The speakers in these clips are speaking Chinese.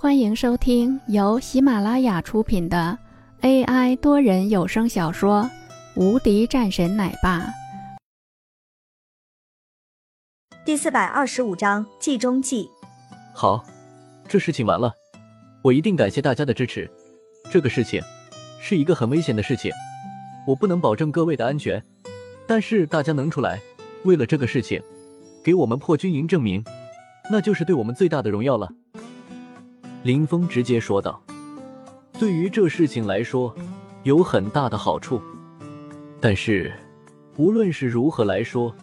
欢迎收听由喜马拉雅出品的 AI 多人有声小说《无敌战神奶爸》第四百二十五章计中计。好，这事情完了，我一定感谢大家的支持。这个事情是一个很危险的事情，我不能保证各位的安全，但是大家能出来，为了这个事情，给我们破军营证明，那就是对我们最大的荣耀了。林峰直接说道：“对于这事情来说，有很大的好处。但是，无论是如何来说，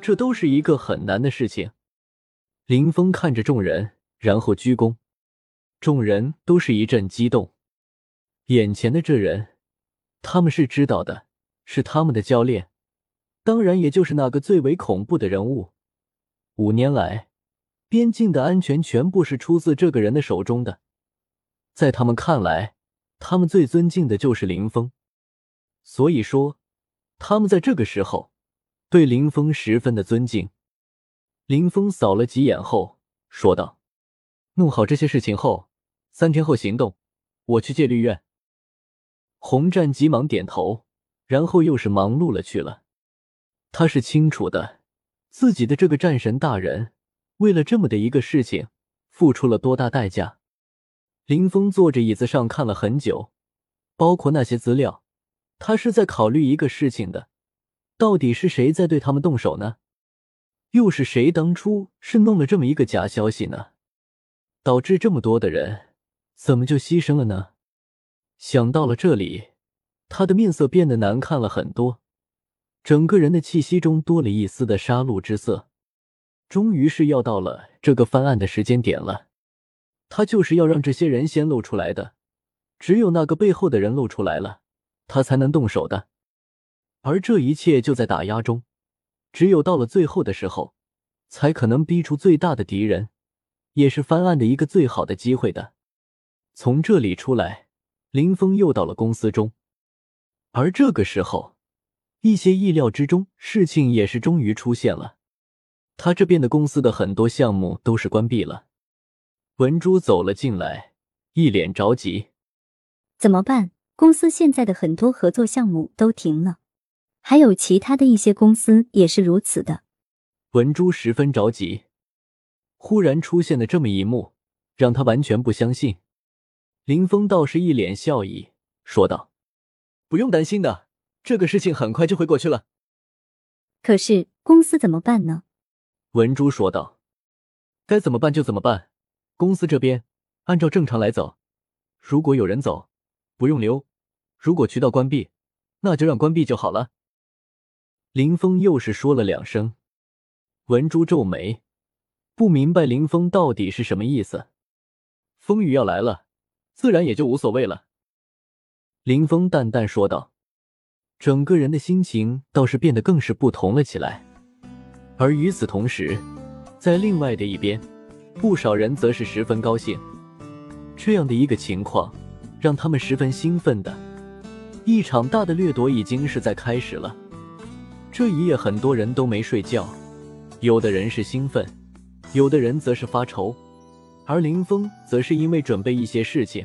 这都是一个很难的事情。”林峰看着众人，然后鞠躬。众人都是一阵激动。眼前的这人，他们是知道的，是他们的教练，当然也就是那个最为恐怖的人物。五年来。边境的安全全部是出自这个人的手中的，在他们看来，他们最尊敬的就是林峰，所以说，他们在这个时候对林峰十分的尊敬。林峰扫了几眼后说道：“弄好这些事情后，三天后行动，我去戒律院。”洪战急忙点头，然后又是忙碌了去了。他是清楚的，自己的这个战神大人。为了这么的一个事情，付出了多大代价？林峰坐着椅子上看了很久，包括那些资料，他是在考虑一个事情的：到底是谁在对他们动手呢？又是谁当初是弄了这么一个假消息呢？导致这么多的人怎么就牺牲了呢？想到了这里，他的面色变得难看了很多，整个人的气息中多了一丝的杀戮之色。终于是要到了这个翻案的时间点了，他就是要让这些人先露出来的，只有那个背后的人露出来了，他才能动手的。而这一切就在打压中，只有到了最后的时候，才可能逼出最大的敌人，也是翻案的一个最好的机会的。从这里出来，林峰又到了公司中，而这个时候，一些意料之中事情也是终于出现了。他这边的公司的很多项目都是关闭了。文珠走了进来，一脸着急：“怎么办？公司现在的很多合作项目都停了，还有其他的一些公司也是如此的。”文珠十分着急。忽然出现的这么一幕，让他完全不相信。林峰倒是一脸笑意，说道：“不用担心的，这个事情很快就会过去了。”可是公司怎么办呢？文珠说道：“该怎么办就怎么办，公司这边按照正常来走。如果有人走，不用留；如果渠道关闭，那就让关闭就好了。”林峰又是说了两声。文珠皱眉，不明白林峰到底是什么意思。风雨要来了，自然也就无所谓了。林峰淡淡说道，整个人的心情倒是变得更是不同了起来。而与此同时，在另外的一边，不少人则是十分高兴。这样的一个情况，让他们十分兴奋的。一场大的掠夺已经是在开始了。这一夜，很多人都没睡觉，有的人是兴奋，有的人则是发愁，而林峰则是因为准备一些事情。